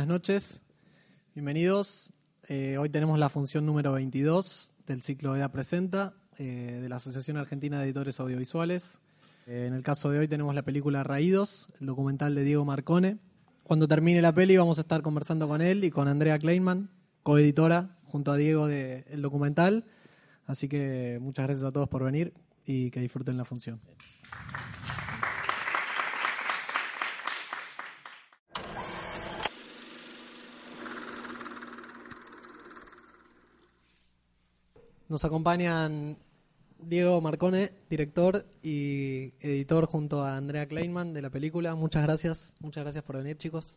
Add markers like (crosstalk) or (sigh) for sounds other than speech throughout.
buenas noches. Bienvenidos. Eh, hoy tenemos la función número 22 del ciclo EDA Presenta eh, de la Asociación Argentina de Editores Audiovisuales. Eh, en el caso de hoy tenemos la película Raídos, el documental de Diego Marcone. Cuando termine la peli vamos a estar conversando con él y con Andrea Kleinman, coeditora junto a Diego del documental. Así que muchas gracias a todos por venir y que disfruten la función. Nos acompañan Diego Marcone, director y editor junto a Andrea Kleinman de la película. Muchas gracias, muchas gracias por venir chicos.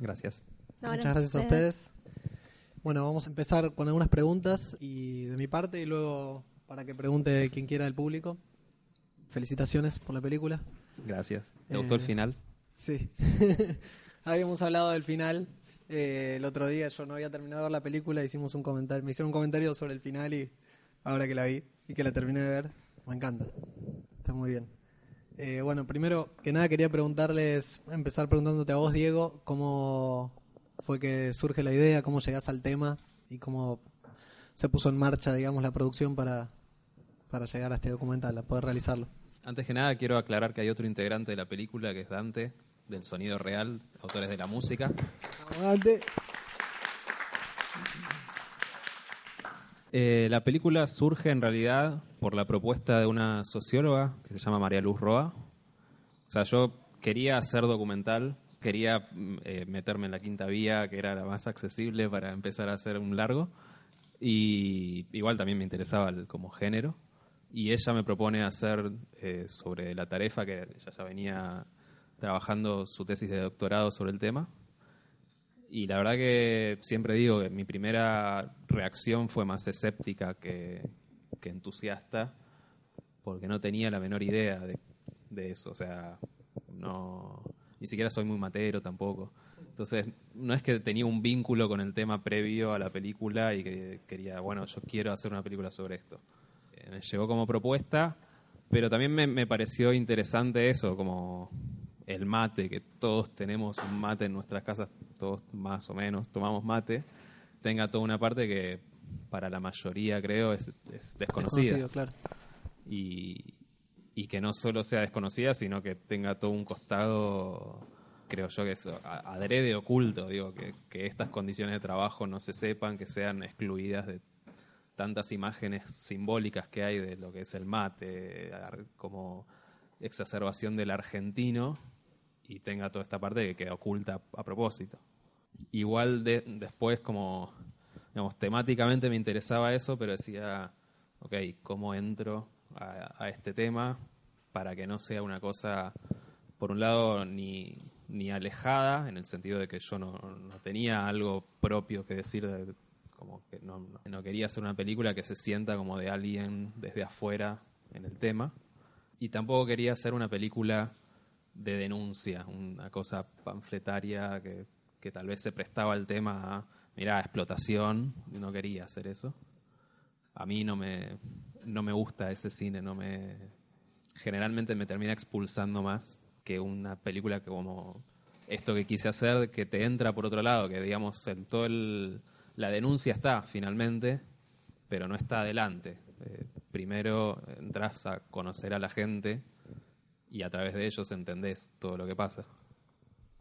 Gracias. muchas gracias a ustedes. Bueno, vamos a empezar con algunas preguntas y de mi parte y luego para que pregunte quien quiera del público. Felicitaciones por la película. Gracias. ¿Te gustó el eh, final? Sí. (laughs) Habíamos hablado del final eh, el otro día yo no había terminado de ver la película, hicimos un comentario, me hicieron un comentario sobre el final y ahora que la vi y que la terminé de ver, me encanta. Está muy bien. Eh, bueno, primero que nada quería preguntarles, empezar preguntándote a vos, Diego, cómo fue que surge la idea, cómo llegás al tema y cómo se puso en marcha, digamos, la producción para, para llegar a este documental, a poder realizarlo. Antes que nada, quiero aclarar que hay otro integrante de la película que es Dante, del sonido real, autores de la música. Eh, la película surge en realidad por la propuesta de una socióloga que se llama María Luz Roa. O sea, yo quería hacer documental, quería mm, eh, meterme en la quinta vía, que era la más accesible para empezar a hacer un largo. Y igual también me interesaba como género. Y ella me propone hacer eh, sobre la tarefa que ella ya venía trabajando su tesis de doctorado sobre el tema. Y la verdad que siempre digo que mi primera reacción fue más escéptica que, entusiasta, porque no tenía la menor idea de, eso. O sea, no, ni siquiera soy muy matero tampoco. Entonces, no es que tenía un vínculo con el tema previo a la película y que quería, bueno, yo quiero hacer una película sobre esto. Eh, me llegó como propuesta, pero también me, me pareció interesante eso, como el mate, que todos tenemos un mate en nuestras casas, todos más o menos tomamos mate, tenga toda una parte que para la mayoría creo es, desconocida. claro. Y, y que no solo sea desconocida, sino que tenga todo un costado, creo yo que es adrede oculto, digo, que, que estas condiciones de trabajo no se sepan, que sean excluidas de tantas imágenes simbólicas que hay de lo que es el mate, como exacerbación del argentino, y tenga toda esta parte que queda oculta a propósito. Igual de, después como, digamos, temáticamente me interesaba eso, pero decía, ok, ¿cómo entro a, este tema para que no sea una cosa, por un lado, ni, ni alejada, en el sentido de que yo no, no tenía algo propio que decir, como que no, no quería hacer una película que se sienta como de alguien desde afuera en el tema, y tampoco quería hacer una película de denuncia, una cosa panfletaria que, que tal vez se prestaba al tema a, mira, explotación, no quería hacer eso. A mí no me, no me gusta ese cine, no me generalmente me termina expulsando más que una película que como esto que quise hacer que te entra por otro lado, que digamos en todo el la denuncia está finalmente, pero no está adelante. Eh, primero entras a conocer a la gente y a través de ellos entendés todo lo que pasa.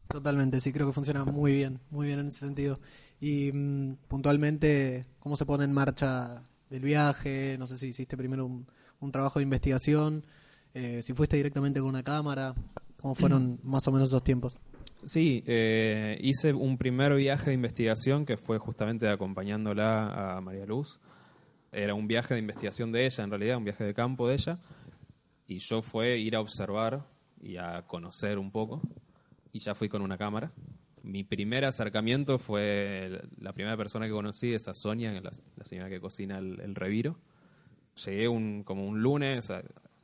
Totalmente, sí, creo que funciona muy bien, muy bien en ese sentido. Y mm, puntualmente, ¿cómo se pone en marcha el viaje? No sé si hiciste primero un, trabajo de investigación, eh, si fuiste directamente con una cámara, ¿cómo fueron (clears throat) más o menos esos tiempos? Sí, eh, hice un primer viaje de investigación que fue justamente acompañándola a María Luz. Era un viaje de investigación de ella, en realidad, un viaje de campo de ella y yo fue ir a observar y a conocer un poco y ya fui con una cámara. Mi primer acercamiento fue la primera persona que conocí, esa Sonia, la, la señora que cocina el, reviro. Llegué un, como un lunes,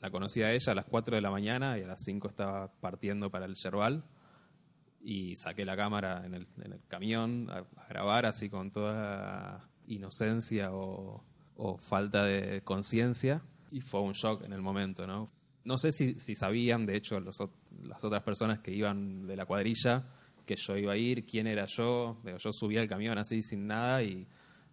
la conocí a ella a las 4 de la mañana y a las 5 estaba partiendo para el Yerbal y saqué la cámara en el, camión a, grabar así con toda inocencia o, o falta de conciencia y fue un shock en el momento, ¿no? No sé si, si sabían, de hecho, las otras personas que iban de la cuadrilla, que yo iba a ir, quién era yo. Pero yo subí al camión así sin nada y,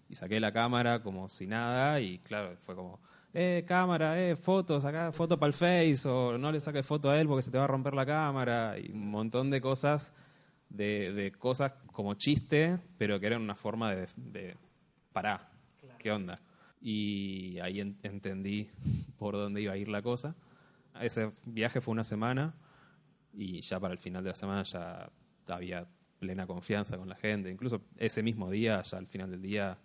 y saqué la cámara como si nada y claro, fue como, eh, cámara, eh, fotos, acá, foto para el Face, o no le saques foto a él porque se te va a romper la cámara, y un montón de cosas, de, de cosas como chiste, pero que eran una forma de, de pará, ¿qué onda? Y ahí en- entendí (laughs) por dónde iba a ir la cosa. Ese viaje fue una semana y ya para el final de la semana ya había plena confianza con la gente. Incluso ese mismo día, ya al final del día,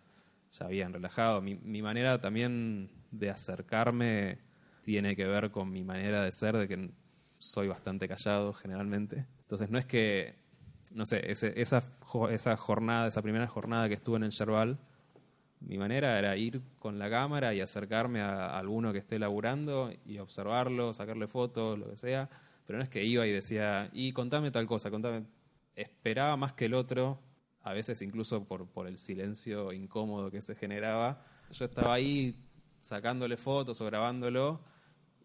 ya habían relajado. Mi, mi manera también de acercarme tiene que ver con mi manera de ser, de que soy bastante callado generalmente. Entonces no es que, no sé, esa, esa jornada, esa primera jornada que estuve en el Yerbal, mi manera era ir con la cámara y acercarme a, alguno que esté laburando y observarlo, sacarle fotos, lo que sea. Pero no es que iba y decía, y contame tal cosa, contame. Esperaba más que el otro, a veces incluso por, por el silencio incómodo que se generaba. Yo estaba ahí sacándole fotos o grabándolo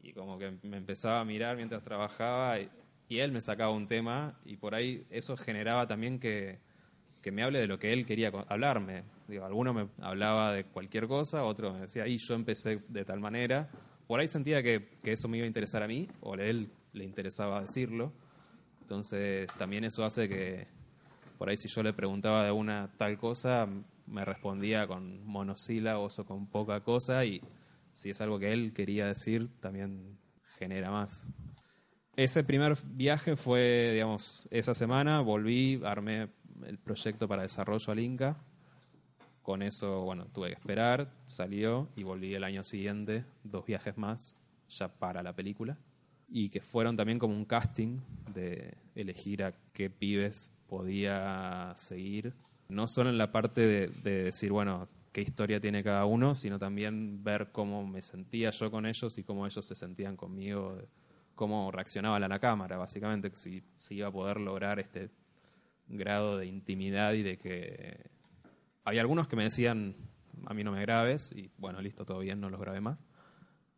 y como que me empezaba a mirar mientras trabajaba y, y él me sacaba un tema y por ahí eso generaba también que, que me hable de lo que él quería hablarme. Digo, alguno me hablaba de cualquier cosa, otro me decía, y yo empecé de tal manera. Por ahí sentía que, que eso me iba a interesar a mí, o a él le interesaba decirlo. Entonces también eso hace que, por ahí si yo le preguntaba de una tal cosa, me respondía con monosílabos o con poca cosa, y si es algo que él quería decir, también genera más. Ese primer viaje fue, digamos, esa semana, volví, armé el proyecto para desarrollo al Inca. Con eso, bueno, tuve que esperar, salió y volví el año siguiente, dos viajes más, ya para la película. Y que fueron también como un casting de elegir a qué pibes podía seguir. No solo en la parte de, de decir, bueno, qué historia tiene cada uno, sino también ver cómo me sentía yo con ellos y cómo ellos se sentían conmigo, cómo reaccionaban a la cámara, básicamente, si, si iba a poder lograr este grado de intimidad y de que había algunos que me decían a mí no me grabes y bueno listo todo bien no los grabé más.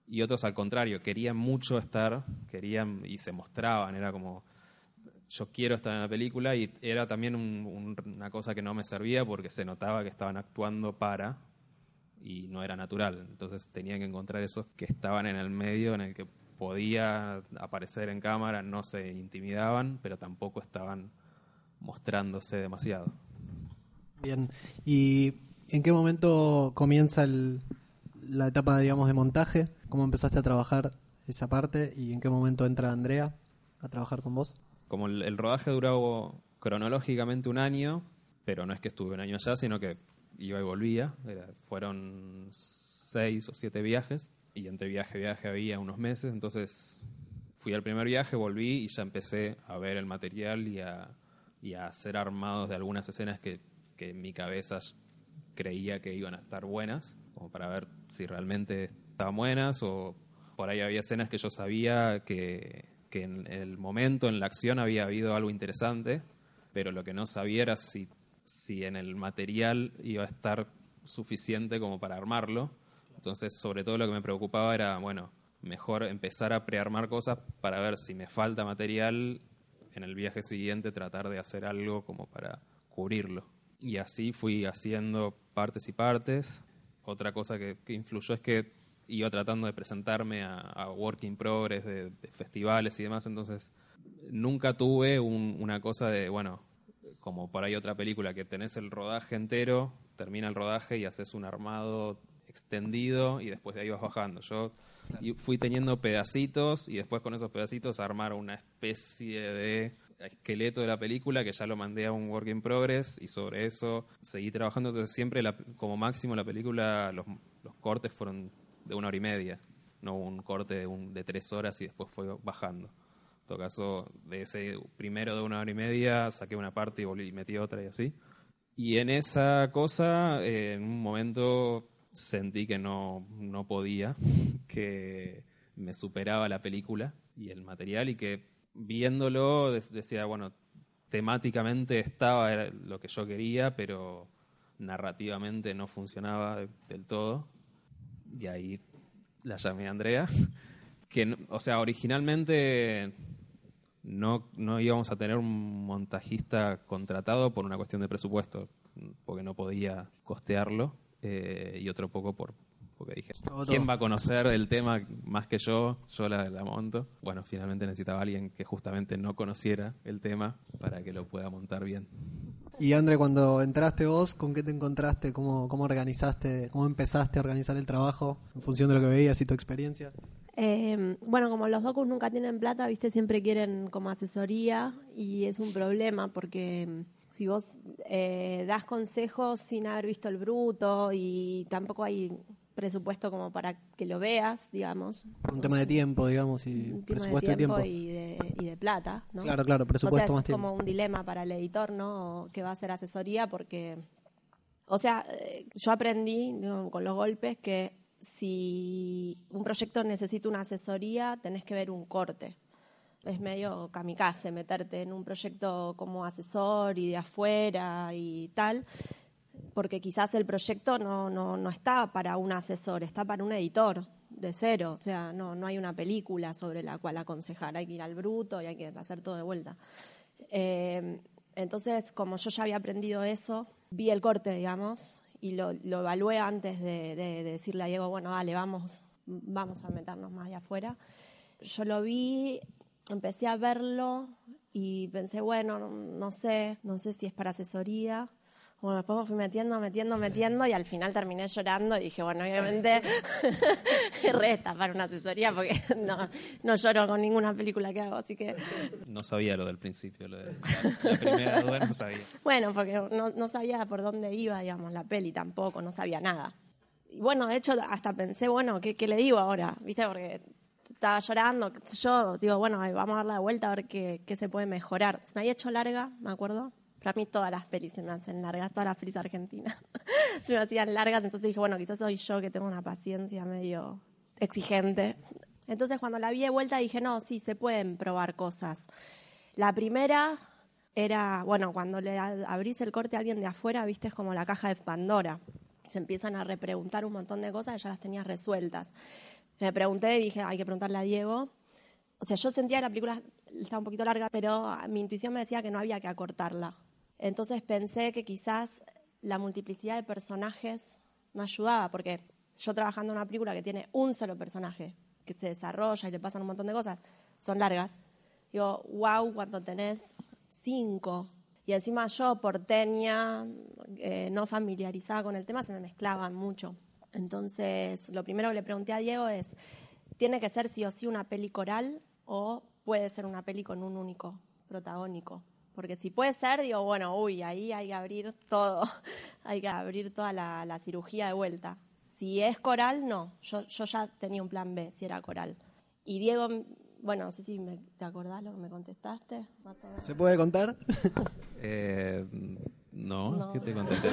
Y otros al contrario querían mucho estar querían y se mostraban era como yo quiero estar en la película y era también un- un- una cosa que no me servía porque se notaba que estaban actuando para y no era natural. Entonces tenía que encontrar esos que estaban en el medio en el que podía aparecer en cámara no se intimidaban pero tampoco estaban mostrándose demasiado Bien. ¿Y en qué momento comienza el- la etapa, digamos, de montaje? ¿Cómo empezaste a trabajar esa parte? ¿Y en qué momento entra Andrea a trabajar con vos? como el, el rodaje duró cronológicamente un año, pero no es que estuve un año allá, sino que iba y volvía. Era- fueron seis o siete viajes, y entre viaje y viaje había unos meses. Entonces fui al primer viaje, volví y ya empecé a ver el material y a, y a hacer armados de algunas escenas que, que en mi cabeza creía que iban a estar buenas, como para ver si realmente estaban buenas o por ahí había escenas que yo sabía que, que en el momento, en la acción, había habido algo interesante, pero lo que no sabía era si, si en el material iba a estar suficiente como para armarlo. Entonces, sobre todo lo que me preocupaba era, bueno, mejor empezar a prearmar cosas para ver si me falta material en el viaje siguiente, tratar de hacer algo como para cubrirlo. Y así fui haciendo partes y partes. Otra cosa que, influyó es que iba tratando de presentarme a, a work in progress de, de festivales y demás, entonces nunca tuve un- una cosa de, bueno, como por ahí otra película, que tenés el rodaje entero, termina el rodaje y haces un armado extendido y después de ahí vas bajando. Yo y fui teniendo pedacitos y después con esos pedacitos armar una especie de esqueleto de la película que ya lo mandé a un work in progress y sobre eso seguí trabajando. Entonces siempre la- como máximo la película, los, los cortes fueron de una hora y media, no un corte de, un- de tres horas y después fue bajando. En todo caso, de ese primero de una hora y media saqué una parte y volví y metí otra y así. Y en esa cosa, eh, en un momento sentí que no, no podía, (laughs) que me superaba la película y el material y que viéndolo decía, bueno, temáticamente estaba lo que yo quería, pero narrativamente no funcionaba de- del todo. Y ahí la llamé a Andrea, (laughs) que, o sea, originalmente no, no íbamos a tener un montajista contratado por una cuestión de presupuesto, porque no podía costearlo, eh, y otro poco por porque dije, ¿quién va a conocer el tema más que yo? Yo la, la monto. Bueno, finalmente necesitaba alguien que justamente no conociera el tema para que lo pueda montar bien. Y André, cuando entraste vos, ¿con qué te encontraste? ¿Cómo, cómo organizaste, cómo empezaste a organizar el trabajo en función de lo que veías y tu experiencia? Eh, bueno, como los docus nunca tienen plata, viste, siempre quieren como asesoría y es un problema porque mm, si vos eh, das consejos sin haber visto el bruto y tampoco hay presupuesto como para que lo veas, digamos. Un tema de tiempo, digamos, y un presupuesto de tiempo, de tiempo. Y, de, y de plata, ¿no? Claro, claro, presupuesto o sea, más es tiempo. como un dilema para el editor, ¿no? Que va a hacer asesoría porque, o sea, eh, yo aprendí digo, con los golpes que si un proyecto necesita una asesoría, tenés que ver un corte. Es medio kamikaze meterte en un proyecto como asesor y de afuera y tal, porque quizás el proyecto no, no, no está para un asesor, está para un editor de cero. O sea, no, no hay una película sobre la cual aconsejar, hay que ir al bruto y hay que hacer todo de vuelta. Eh, entonces, como yo ya había aprendido eso, vi el corte, digamos, y lo, lo evalué antes de, de- de decirle a Diego, bueno, dale, vamos, vamos a meternos más de afuera. Yo lo vi, empecé a verlo y pensé, bueno, no, sé, no sé si es para asesoría. Bueno, después me fui metiendo, metiendo, metiendo y al final terminé llorando y dije, bueno, obviamente (laughs) resta para una asesoría porque (laughs) no, no lloro con ninguna película que hago, así que No sabía lo del principio, lo de la, la primera duda no sabía. bueno, porque no, no sabía por dónde iba, digamos, la peli tampoco, no sabía nada. Y bueno, de hecho, hasta pensé, bueno, ¿qué, qué le digo ahora? ¿Viste? Porque estaba llorando, yo, digo, bueno, vamos a dar la vuelta a ver qué, qué se puede mejorar. Se me había hecho larga, me acuerdo. Para mí todas las pelis se me hacen largas, todas las pelis argentinas (laughs) se me hacían largas, entonces dije, bueno, quizás soy yo que tengo una paciencia medio exigente. Entonces cuando la vi de vuelta dije, no, sí, se pueden probar cosas. La primera era, bueno, cuando le abrís el corte a alguien de afuera, viste, es como la caja de Pandora. Se empiezan a repreguntar un montón de cosas que ya las tenías resueltas. Me pregunté y dije, hay que preguntarle a Diego. O sea, yo sentía que la película estaba un poquito larga, pero mi intuición me decía que no había que acortarla. Entonces pensé que quizás la multiplicidad de personajes me ayudaba, porque yo trabajando en una película que tiene un solo personaje, que se desarrolla y le pasan un montón de cosas, son largas. Digo, wow, cuando tenés cinco. Y encima yo, porteña, eh, no familiarizada con el tema, se me mezclaban mucho. Entonces, lo primero que le pregunté a Diego es, ¿tiene que ser sí o sí una peli coral o puede ser una peli con un único protagónico? Porque si puede ser, digo, bueno, uy, ahí hay que abrir todo, (laughs) hay que abrir toda la, la cirugía de vuelta. Si es coral, no, yo, yo ya tenía un plan B, si era coral. Y Diego, bueno, no sé si me, te acordás lo que me contestaste, más o menos. ¿Se puede contar? (laughs) Eh, no, No. ¿qué te contesté?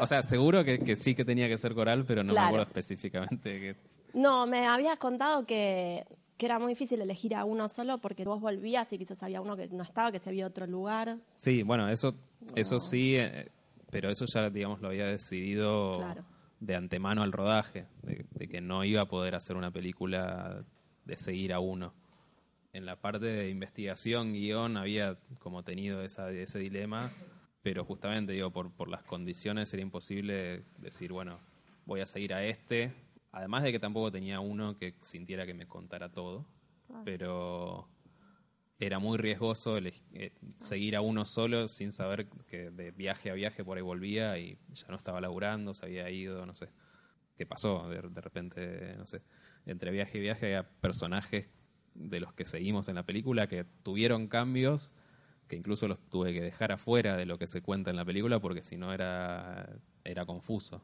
O sea, seguro que, que sí que tenía que ser coral, pero no Claro. me acuerdo específicamente. de qué. No, me habías contado que, que era muy difícil elegir a uno solo porque vos volvías y quizás había uno que no estaba, que se había otro lugar. Sí, bueno, eso, eso sí, eh, pero eso ya, digamos, lo había decidido Claro. de antemano al rodaje, de, de que no iba a poder hacer una película de seguir a uno. En la parte de investigación, guion, había como tenido esa, ese dilema, pero justamente, digo, por, por las condiciones era imposible decir, bueno, voy a seguir a este. Además de que tampoco tenía uno que sintiera que me contara todo, pero era muy riesgoso eh, seguir a uno solo sin saber que de viaje a viaje por ahí volvía y ya no estaba laburando, se había ido, no sé qué pasó. De, de repente, no sé, entre viaje y viaje había personajes de los que seguimos en la película que tuvieron cambios que incluso los tuve que dejar afuera de lo que se cuenta en la película porque si no era, era confuso.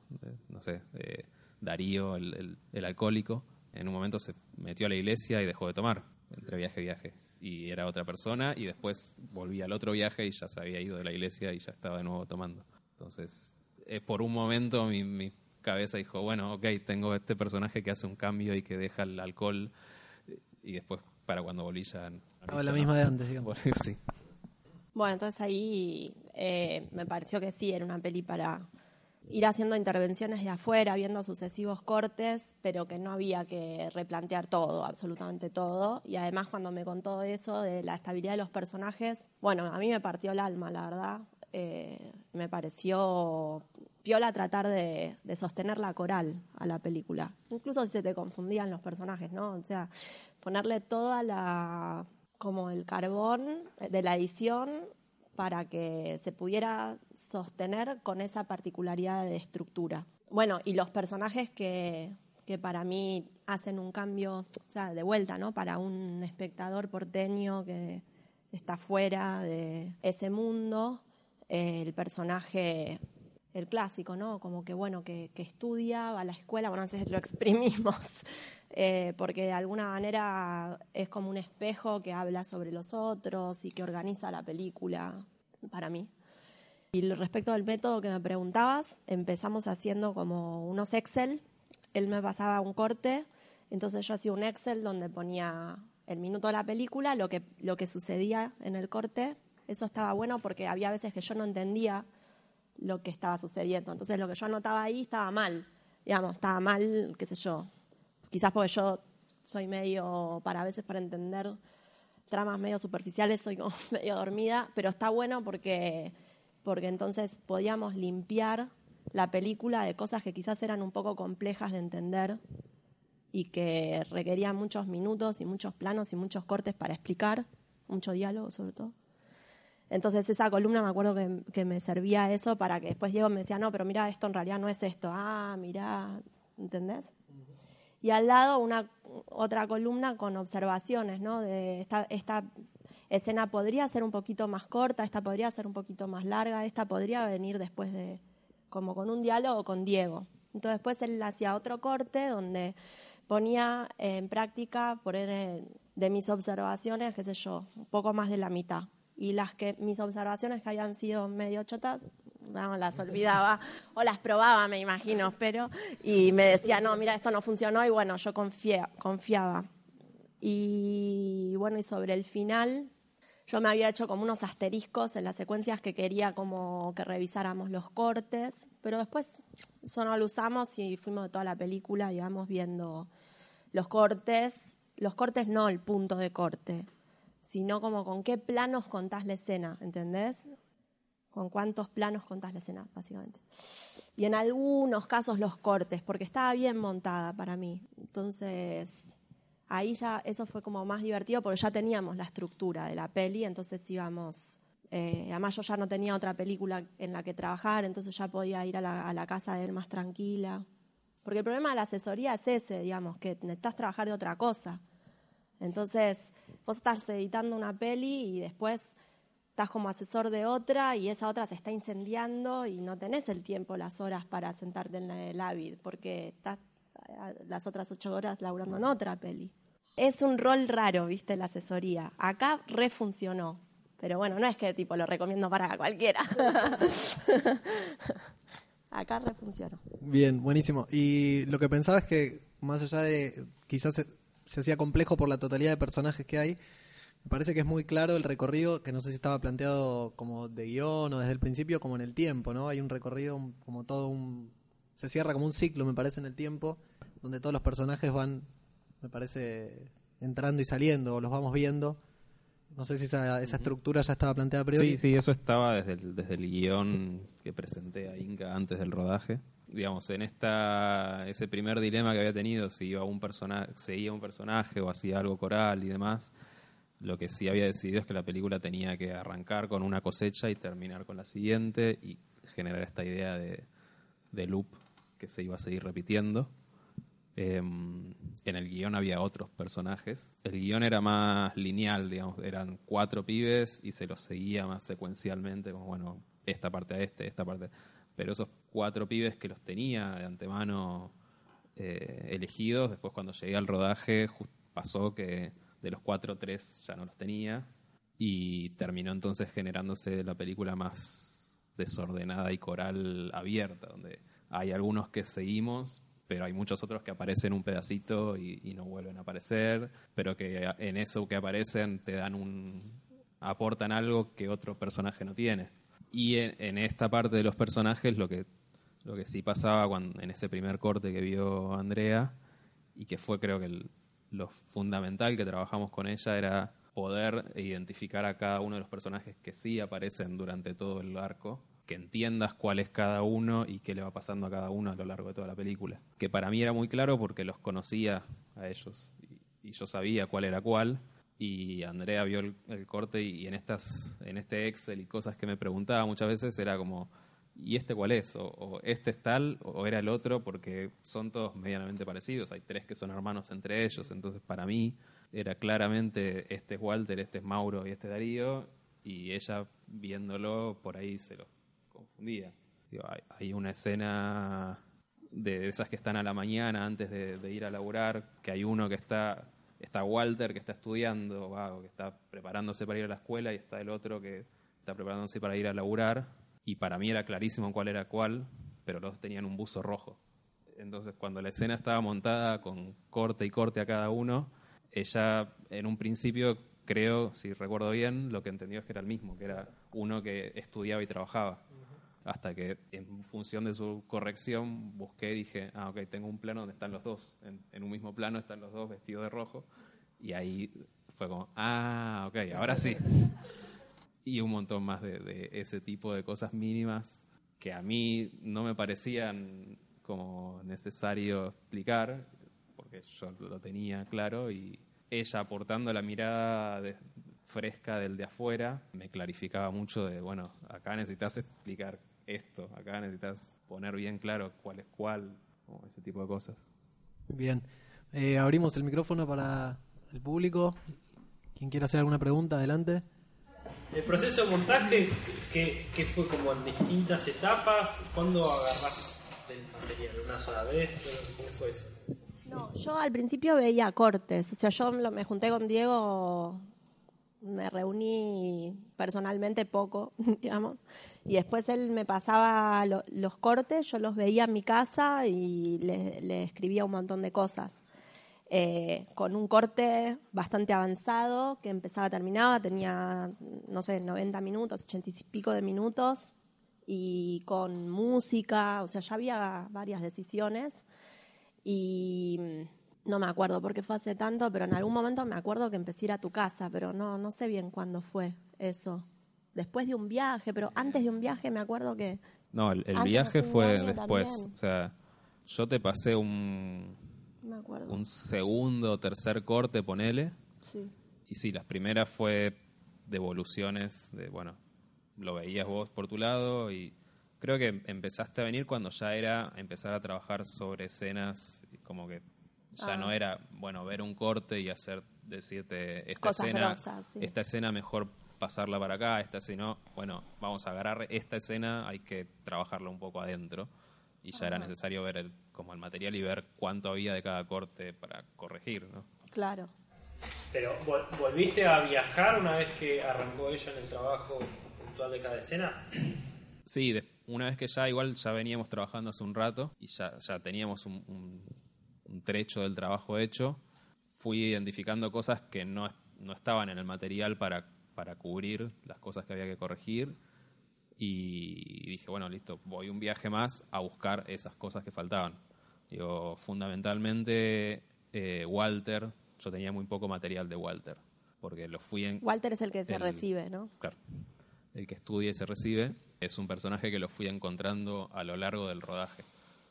No sé, eh, Darío, el, el- el alcohólico, en un momento se metió a la iglesia y dejó de tomar entre viaje y viaje. Y era otra persona y después volvía al otro viaje y ya se había ido de la iglesia y ya estaba de nuevo tomando. Entonces, eh, por un momento mi, mi cabeza dijo, bueno, ok, tengo este personaje que hace un cambio y que deja el alcohol y después para cuando volví ya... no, la no. misma de antes, digamos. (laughs) sí. Bueno, entonces ahí eh, me pareció que sí, era una peli para, ir haciendo intervenciones de afuera, viendo sucesivos cortes, pero que no había que replantear todo, absolutamente todo. Y además cuando me contó eso de la estabilidad de los personajes, bueno, a mí me partió el alma, la verdad. Eh, me pareció piola tratar de, de, sostener la coral a la película. Incluso si se te confundían los personajes, ¿no? O sea, ponerle toda la como el carbón de la edición para que se pudiera sostener con esa particularidad de estructura. Bueno, y los personajes que, que para mí hacen un cambio, o sea, de vuelta, ¿no? Para un espectador porteño que está fuera de ese mundo, eh, el personaje, el clásico, ¿no? Como que, bueno, que, que estudia, va a la escuela, bueno, entonces lo (laughs) exprimimos, eh, porque de alguna manera es como un espejo que habla sobre los otros y que organiza la película para mí. Y respecto al método que me preguntabas, empezamos haciendo como unos Excel. Él me pasaba un corte, entonces yo hacía un Excel donde ponía el minuto de la película, lo que, lo que sucedía en el corte. Eso estaba bueno porque había veces que yo no entendía lo que estaba sucediendo. Entonces lo que yo anotaba ahí estaba mal. Digamos, estaba mal, qué sé yo, quizás porque yo soy medio, para a veces para entender tramas medio superficiales, soy como (laughs) medio dormida, pero está bueno porque, porque entonces podíamos limpiar la película de cosas que quizás eran un poco complejas de entender y que requerían muchos minutos y muchos planos y muchos cortes para explicar, mucho diálogo sobre todo. Entonces esa columna me acuerdo que, que me servía eso para que después Diego me decía, no, pero mira, esto en realidad no es esto. Ah, mira, ¿entendés? Y al lado una otra columna con observaciones, ¿no? De esta, esta escena podría ser un poquito más corta, esta podría ser un poquito más larga, esta podría venir después de, como con un diálogo con Diego. Entonces después él hacía otro corte donde ponía en práctica, de mis observaciones, qué sé yo, un poco más de la mitad. Y las que mis observaciones que habían sido medio chotas, no, las olvidaba o las probaba, me imagino, pero y me decía, no, mira, esto no funcionó y bueno, yo confiaba. Y bueno, y sobre el final, yo me había hecho como unos asteriscos en las secuencias que quería como que revisáramos los cortes, pero después eso no lo usamos y fuimos de toda la película, digamos, viendo los cortes, los cortes no el punto de corte, sino como con qué planos contás la escena, ¿entendés? Con cuántos planos contás la escena, básicamente. Y en algunos casos los cortes, porque estaba bien montada para mí. Entonces, ahí ya eso fue como más divertido porque ya teníamos la estructura de la peli, entonces íbamos... Eh, además yo ya no tenía otra película en la que trabajar, entonces ya podía ir a la, a la casa de él más tranquila. Porque el problema de la asesoría es ese, digamos, que necesitas trabajar de otra cosa. Entonces, vos estás editando una peli y después estás como asesor de otra y esa otra se está incendiando y no tenés el tiempo, las horas para sentarte en el Avid, porque estás eh, las otras ocho horas laburando en otra peli. Es un rol raro, viste, la asesoría. Acá refuncionó, pero bueno, no es que tipo lo recomiendo para cualquiera. (laughs) Acá refuncionó. Bien, buenísimo. Y lo que pensaba es que más allá de quizás se, se hacía complejo por la totalidad de personajes que hay, me parece que es muy claro el recorrido, que no sé si estaba planteado como de guion o desde el principio, como en el tiempo, ¿no? Hay un recorrido como todo un... Se cierra como un ciclo, me parece, en el tiempo, donde todos los personajes van, me parece, entrando y saliendo, o los vamos viendo. No sé si esa, esa estructura ya estaba planteada primero. Sí, sí, eso estaba desde el, desde el guion que presenté a Inca antes del rodaje. Digamos, en esta ese primer dilema que había tenido, si iba un personaje, seguía un personaje o hacía algo coral y demás, lo que sí había decidido es que la película tenía que arrancar con una cosecha y terminar con la siguiente y generar esta idea de, de loop que se iba a seguir repitiendo. Em, en el guion había otros personajes. El guion era más lineal, digamos, eran cuatro pibes y se los seguía más secuencialmente, como bueno, esta parte a este, esta parte. Pero esos cuatro pibes que los tenía de antemano eh, elegidos, después cuando llegué al rodaje pasó que de los cuatro, tres ya no los tenía. Y terminó entonces generándose la película más desordenada y coral abierta, donde hay algunos que seguimos, pero hay muchos otros que aparecen un pedacito y, no vuelven a aparecer, pero que en eso que aparecen te dan un. aportan algo que otro personaje no tiene. Y en, esta parte de los personajes lo que Lo que sí pasaba cuando, en ese primer corte que vio Andrea, y que fue creo que el- lo fundamental que trabajamos con ella era poder identificar a cada uno de los personajes que sí aparecen durante todo el arco, que entiendas cuál es cada uno y qué le va pasando a cada uno a lo largo de toda la película. Que para mí era muy claro porque los conocía a ellos y, y yo sabía cuál era cuál. Y Andrea vio el, el corte y, en estas en este Excel y cosas que me preguntaba muchas veces era como ¿y este cuál es? O, o este es tal o era el otro porque son todos medianamente parecidos. Hay tres que son hermanos entre ellos. Entonces para mí era claramente este es Walter, este es Mauro y este es Darío. Y ella viéndolo por ahí se lo confundía. Hay, hay una escena de esas que están a la mañana antes de, ir a laburar, que hay uno que está, está Walter que está estudiando, va, que está preparándose para ir a la escuela y está el otro que está preparándose para ir a laburar. Y para mí era clarísimo cuál era cuál, pero los tenían un buzo rojo. Entonces cuando la escena estaba montada con corte y corte a cada uno, ella en un principio creo, si recuerdo bien, lo que entendió es que era el mismo, que era uno que estudiaba y trabajaba. Hasta que en función de su corrección busqué y dije, ah, ok, tengo un plano donde están los dos. En un mismo plano están los dos vestidos de rojo. Y ahí fue como, ah, ok, ahora sí. Y un montón más de, de ese tipo de cosas mínimas que a mí no me parecían como necesario explicar, porque yo lo tenía claro y ella aportando la mirada fresca del de afuera me clarificaba mucho de, bueno, acá necesitas explicar esto, acá necesitas poner bien claro cuál es cuál, o ese tipo de cosas. Bien. Eh, abrimos el micrófono para el público. Quien quiera hacer alguna pregunta, adelante. El proceso de montaje, que, que fue como en distintas etapas, ¿cuándo agarraste el material? ¿Una sola vez? ¿Cómo fue eso? No, yo al principio veía cortes, o sea, yo me junté con Diego, me reuní personalmente poco, (laughs) digamos, y después él me pasaba lo- los cortes, yo los veía en mi casa y le escribía un montón de cosas. Eh, con un corte bastante avanzado que empezaba, terminaba, tenía, no sé, 90 minutos, 80 y pico de minutos, y con música, o sea, ya había varias decisiones y mm, no me acuerdo porque fue hace tanto, pero en algún momento me acuerdo que empecé a ir a tu casa, pero no, no sé bien cuándo fue eso. Después de un viaje, pero antes de un viaje me acuerdo que... No, el, viaje fue después. también. O sea, yo te pasé un, me acuerdo. un segundo o tercer corte, ponele. Sí. Y sí, las primeras fue devoluciones de, bueno, lo veías vos por tu lado y creo que empezaste a venir cuando ya era empezar a trabajar sobre escenas, y como que ya Ah. no era, bueno, ver un corte y hacer, decirte, esta Cosas escena, grosas, sí. esta escena mejor pasarla para acá, esta escena, bueno, vamos a agarrar esta escena, hay que trabajarla un poco adentro. Y ya era necesario ver el, como el material y ver cuánto había de cada corte para corregir, ¿no? Claro. Pero, ¿vol- ¿volviste a viajar una vez que arrancó ella en el trabajo puntual de cada escena? Sí, de- una vez que ya igual ya veníamos trabajando hace un rato y ya, ya teníamos un, un- un trecho del trabajo hecho, fui identificando cosas que no, no estaban en el material para, para cubrir las cosas que había que corregir y dije, bueno, listo, voy un viaje más a buscar esas cosas que faltaban. Digo, fundamentalmente eh, Walter, yo tenía muy poco material de Walter, porque lo fui en, Walter es el que se El- recibe, ¿no? Claro. El que estudia y se recibe es un personaje que lo fui encontrando a lo largo del rodaje.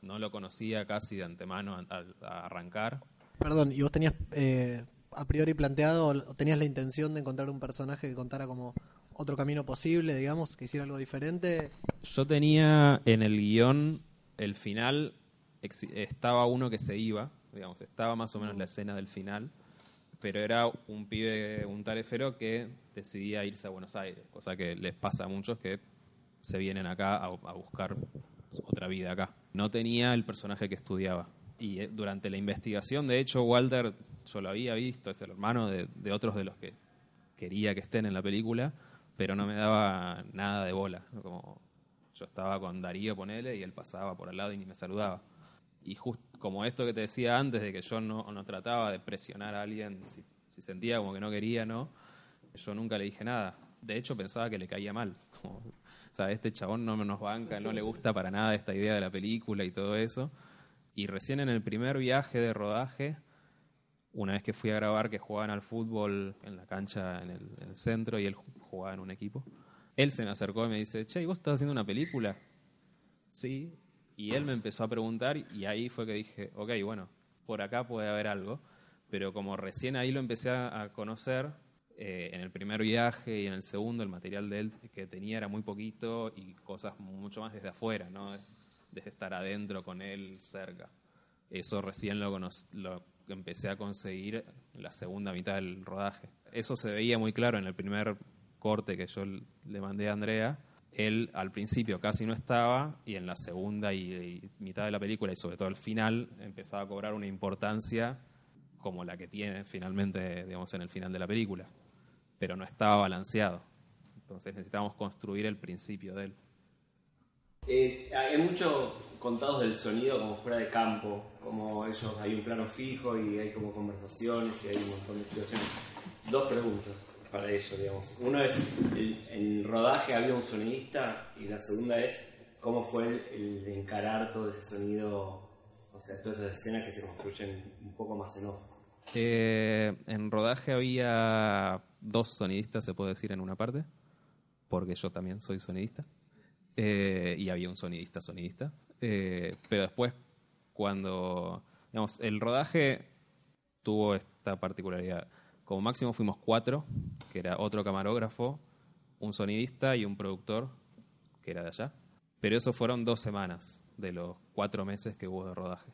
No lo conocía casi de antemano al- al a arrancar. Perdón, ¿y vos tenías eh, a priori planteado, o tenías la intención de encontrar un personaje que contara como otro camino posible, digamos, que hiciera algo diferente? Yo tenía en el guion, el final, estaba uno que se iba, digamos, estaba más o menos la escena del final, pero era un pibe, un tarefero que decidía irse a Buenos Aires, cosa que les pasa a muchos que se vienen acá a, a buscar otra vida acá. No tenía el personaje que estudiaba. Y eh, durante la investigación, de hecho, Walter, yo lo había visto, es el hermano de, de otros de los que quería que estén en la película, pero no me daba nada de bola. Como yo estaba con Darío, ponele, y él pasaba por al lado y ni me saludaba. Y justo como esto que te decía antes, de que yo no, no trataba de presionar a alguien si, si sentía como que no quería, ¿no? Yo nunca le dije nada. De hecho, pensaba que le caía mal. (laughs) Como, o sea, este chabón no nos banca, no le gusta para nada esta idea de la película y todo eso. Y recién en el primer viaje de rodaje, una vez que fui a grabar que jugaban al fútbol en la cancha en el, en el centro y él jugaba en un equipo, él se me acercó y me dice, che, ¿y vos estás haciendo una película? Sí. Y él me empezó a preguntar y ahí fue que dije, ok, bueno, por acá puede haber algo. Pero como recién ahí lo empecé a, conocer, eh, en el primer viaje y en el segundo el material de él que tenía era muy poquito y cosas mucho más desde afuera, ¿no? Desde estar adentro con él cerca. Eso recién lo, lo empecé a conseguir en la segunda mitad del rodaje. Eso se veía muy claro en el primer corte que yo le mandé a Andrea. Él al principio casi no estaba y en la segunda y, mitad de la película y sobre todo el final empezaba a cobrar una importancia como la que tiene finalmente, digamos, en el final de la película. Pero no estaba balanceado. Entonces necesitábamos construir el principio de él. Eh, hay mucho contados del sonido como fuera de campo, como ellos hay un plano fijo y hay como conversaciones y hay un montón de situaciones. Dos preguntas para ellos, digamos. Uno es, el, rodaje había un sonidista y la segunda es, ¿cómo fue el, el encarar todo ese sonido, o sea, todas esas escenas que se construyen un poco más en off? Eh, en rodaje había dos sonidistas, se puede decir, en una parte, porque yo también soy sonidista. Eh, y había un sonidista, sonidista. Eh, pero después, cuando. Digamos, el rodaje tuvo esta particularidad. Como máximo fuimos cuatro, que era otro camarógrafo, un sonidista y un productor, que era de allá. Pero eso fueron dos semanas de los cuatro meses que hubo de rodaje.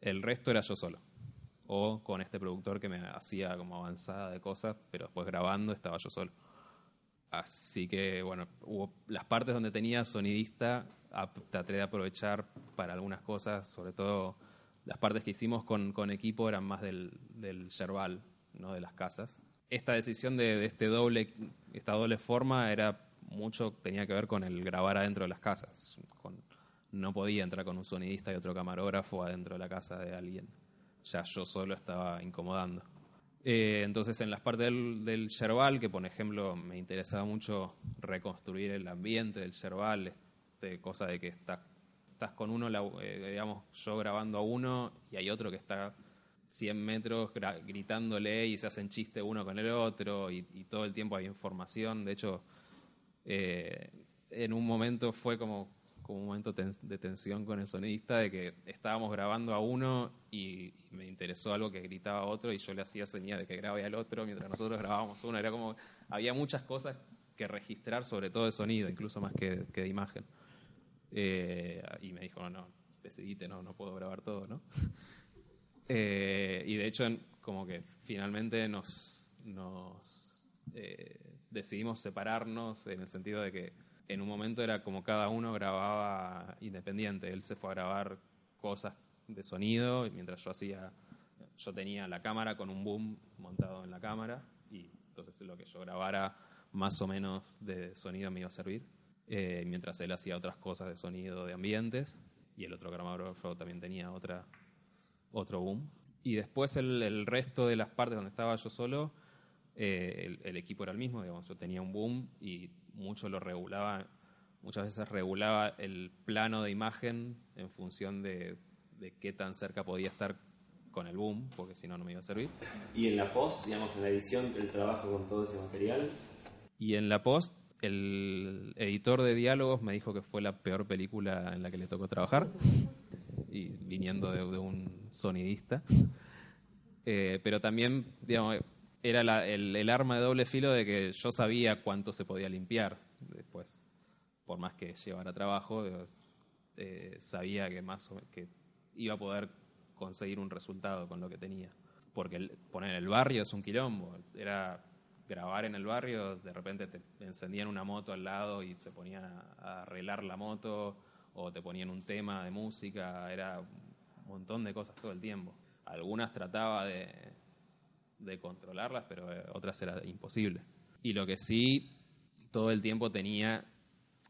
El resto era yo solo o con este productor que me hacía como avanzada de cosas, pero después grabando estaba yo solo. Así que, bueno, hubo las partes donde tenía sonidista, traté de aprovechar para algunas cosas, sobre todo las partes que hicimos con, con equipo eran más del, del yerbal, no de las casas. Esta decisión de, este doble, esta doble forma era mucho, tenía que ver con el grabar adentro de las casas. No podía entrar con un sonidista y otro camarógrafo adentro de la casa de alguien ya yo solo estaba incomodando. Eh, entonces, en las partes del, del yerbal, que por ejemplo me interesaba mucho reconstruir el ambiente del yerbal, este, cosa de que estás, estás con uno, eh, digamos, yo grabando a uno y hay otro que está 100 metros gritándole y se hacen chiste uno con el otro y, todo el tiempo hay información. De hecho, eh, en un momento fue como, como un momento de tensión con el sonidista de que estábamos grabando a uno y, me interesó algo que gritaba a otro y yo le hacía señal de que grababa al otro mientras nosotros grabábamos uno. Era como, había muchas cosas que registrar, sobre todo de sonido, incluso más que, de imagen. Eh, y me dijo, no, no, decidite, no, no puedo grabar todo, ¿no? Eh, y de hecho, como que finalmente nos, nos eh, decidimos separarnos en el sentido de que en un momento era como cada uno grababa independiente. Él se fue a grabar cosas de sonido mientras yo hacía, yo tenía la cámara con un boom montado en la cámara y entonces lo que yo grabara más o menos de sonido me iba a servir. Eh, mientras él hacía otras cosas de sonido de ambientes y el otro camarógrafo también tenía otra otro boom. Y después el, el resto de las partes donde estaba yo solo, eh, el, el equipo era el mismo, digamos, yo tenía un boom y mucho lo regulaba, muchas veces regulaba el plano de imagen en función de, de qué tan cerca podía estar con el boom, porque si no, no me iba a servir. Y en la post, digamos, en la edición, el trabajo con todo ese material, Y en la post, el editor de diálogos me dijo que fue la peor película en la que le tocó trabajar, y viniendo de, un sonidista. Eh, pero también, digamos, era la- el, arma de doble filo de que yo sabía cuánto se podía limpiar después. Por más que llevara trabajo, eh, sabía que más o- que iba a poder conseguir un resultado con lo que tenía. Porque poner el barrio es un quilombo. Era grabar en el barrio, de repente te encendían una moto al lado y se ponían a arreglar la moto, o te ponían un tema de música, era un montón de cosas todo el tiempo. Algunas trataba de, controlarlas, pero eh, otras era imposible. Y lo que sí, todo el tiempo tenía,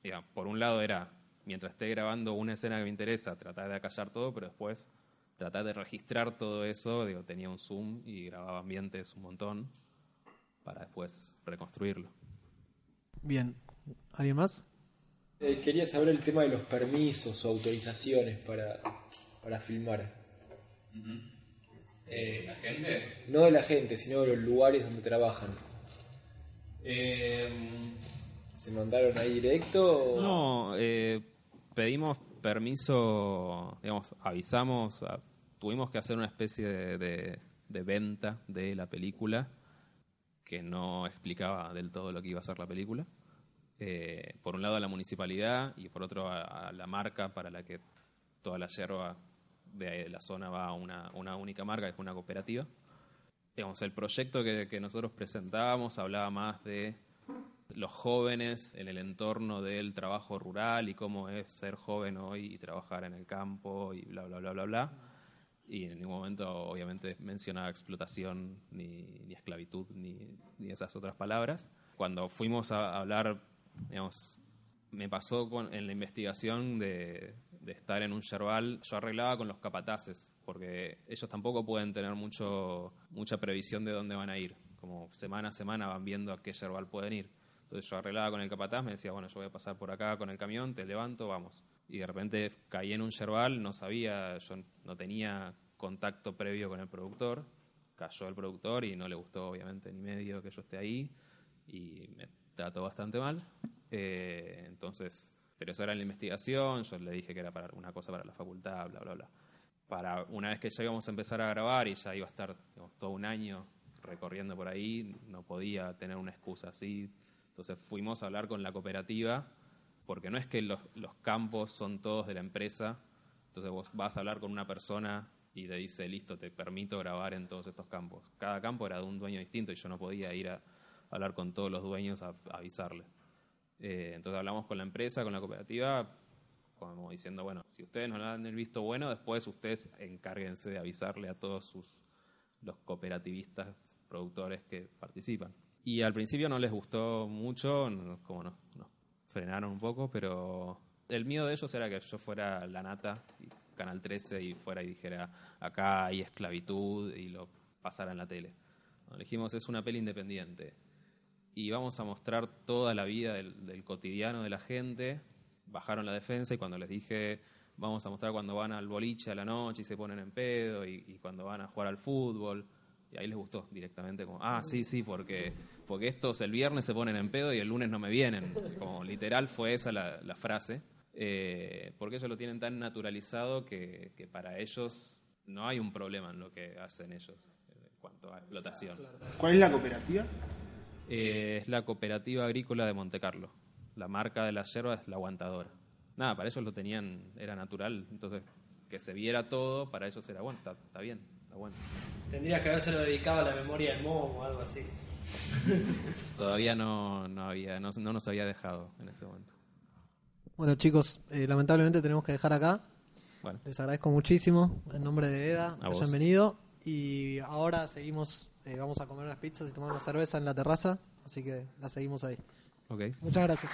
digamos, por un lado era, mientras esté grabando una escena que me interesa, tratar de acallar todo, pero después tratar de registrar todo eso, digo, tenía un zoom y grababa ambientes un montón para después reconstruirlo. Bien. ¿Alguien más? Eh, quería saber el tema de los permisos o autorizaciones para, para filmar. Eh, ¿La gente? No de la gente, sino de los lugares donde trabajan. Eh, ¿Se mandaron ahí directo? o- No, eh, pedimos permiso, digamos, avisamos, a- tuvimos que hacer una especie de, de- de venta de la película que no explicaba del todo lo que iba a ser la película. Eh, por un lado a la municipalidad y por otro a, a la marca para la que toda la yerba de la zona va a una, una única marca, que es una cooperativa. Digamos, el proyecto que, que nosotros presentábamos hablaba más de los jóvenes en el entorno del trabajo rural y cómo es ser joven hoy y trabajar en el campo y bla, bla, bla, bla, bla. Y en ningún momento, obviamente, mencionaba explotación, ni, ni esclavitud, ni, ni esas otras palabras. Cuando fuimos a hablar, digamos, me pasó en la investigación de, de estar en un yerbal, yo arreglaba con los capataces, porque ellos tampoco pueden tener mucho, mucha previsión de dónde van a ir. Como semana a semana van viendo a qué yerbal pueden ir. Entonces yo arreglaba con el capataz, me decía, bueno, yo voy a pasar por acá con el camión, te levanto, vamos. Y de repente caí en un yerbal, no sabía, yo no tenía contacto previo con el productor, cayó el productor y no le gustó obviamente ni medio que yo esté ahí y me trató bastante mal. Eh, entonces, pero eso era la investigación, yo le dije que era para una cosa para la facultad, bla, bla, bla. Para una vez que ya íbamos a empezar a grabar y ya iba a estar todo un año recorriendo por ahí, no podía tener una excusa así. Entonces fuimos a hablar con la cooperativa, porque no es que los, los campos son todos de la empresa, entonces vos vas a hablar con una persona y te dice, listo, te permito grabar en todos estos campos. Cada campo era de un dueño distinto y yo no podía ir a hablar con todos los dueños a, a avisarle. Eh, entonces hablamos con la empresa, con la cooperativa, como diciendo, bueno, si ustedes no le el visto bueno, después ustedes encárguense de avisarle a todos sus los cooperativistas, productores que participan. Y al principio no les gustó mucho, no- como nos, nos frenaron un poco, pero el miedo de ellos era que yo fuera la nata, Canal 13, y fuera y dijera, acá hay esclavitud, y lo pasara en la tele. No, le dijimos, es una peli independiente, y vamos a mostrar toda la vida del, cotidiano de la gente. Bajaron la defensa y cuando les dije, vamos a mostrar cuando van al boliche a la noche y se ponen en pedo y, y cuando van a jugar al fútbol. Y ahí les gustó directamente, como, ah, sí, sí, porque, porque estos el viernes se ponen en pedo y el lunes no me vienen. Como literal fue esa la, la frase. Eh, porque ellos lo tienen tan naturalizado que, que para ellos no hay un problema en lo que hacen ellos en cuanto a explotación. ¿Cuál es la cooperativa? Eh, es la Cooperativa Agrícola de Monte Carlo. La marca de la yerba es la aguantadora. Nada, para ellos lo tenían, era natural. Entonces, que se viera todo, para ellos era bueno, está, está bien, está bueno. Tendrías que habérselo dedicado a la memoria del momo o algo así. (laughs) Todavía no, no, había, no, no nos había dejado en ese momento. Bueno, chicos, eh, lamentablemente tenemos que dejar acá. Bueno, Les agradezco muchísimo en nombre de EDA que vos. hayan venido. Y ahora seguimos, eh, vamos a comer unas pizzas y tomar una cerveza en la terraza. Así que la seguimos ahí. ok. Muchas gracias.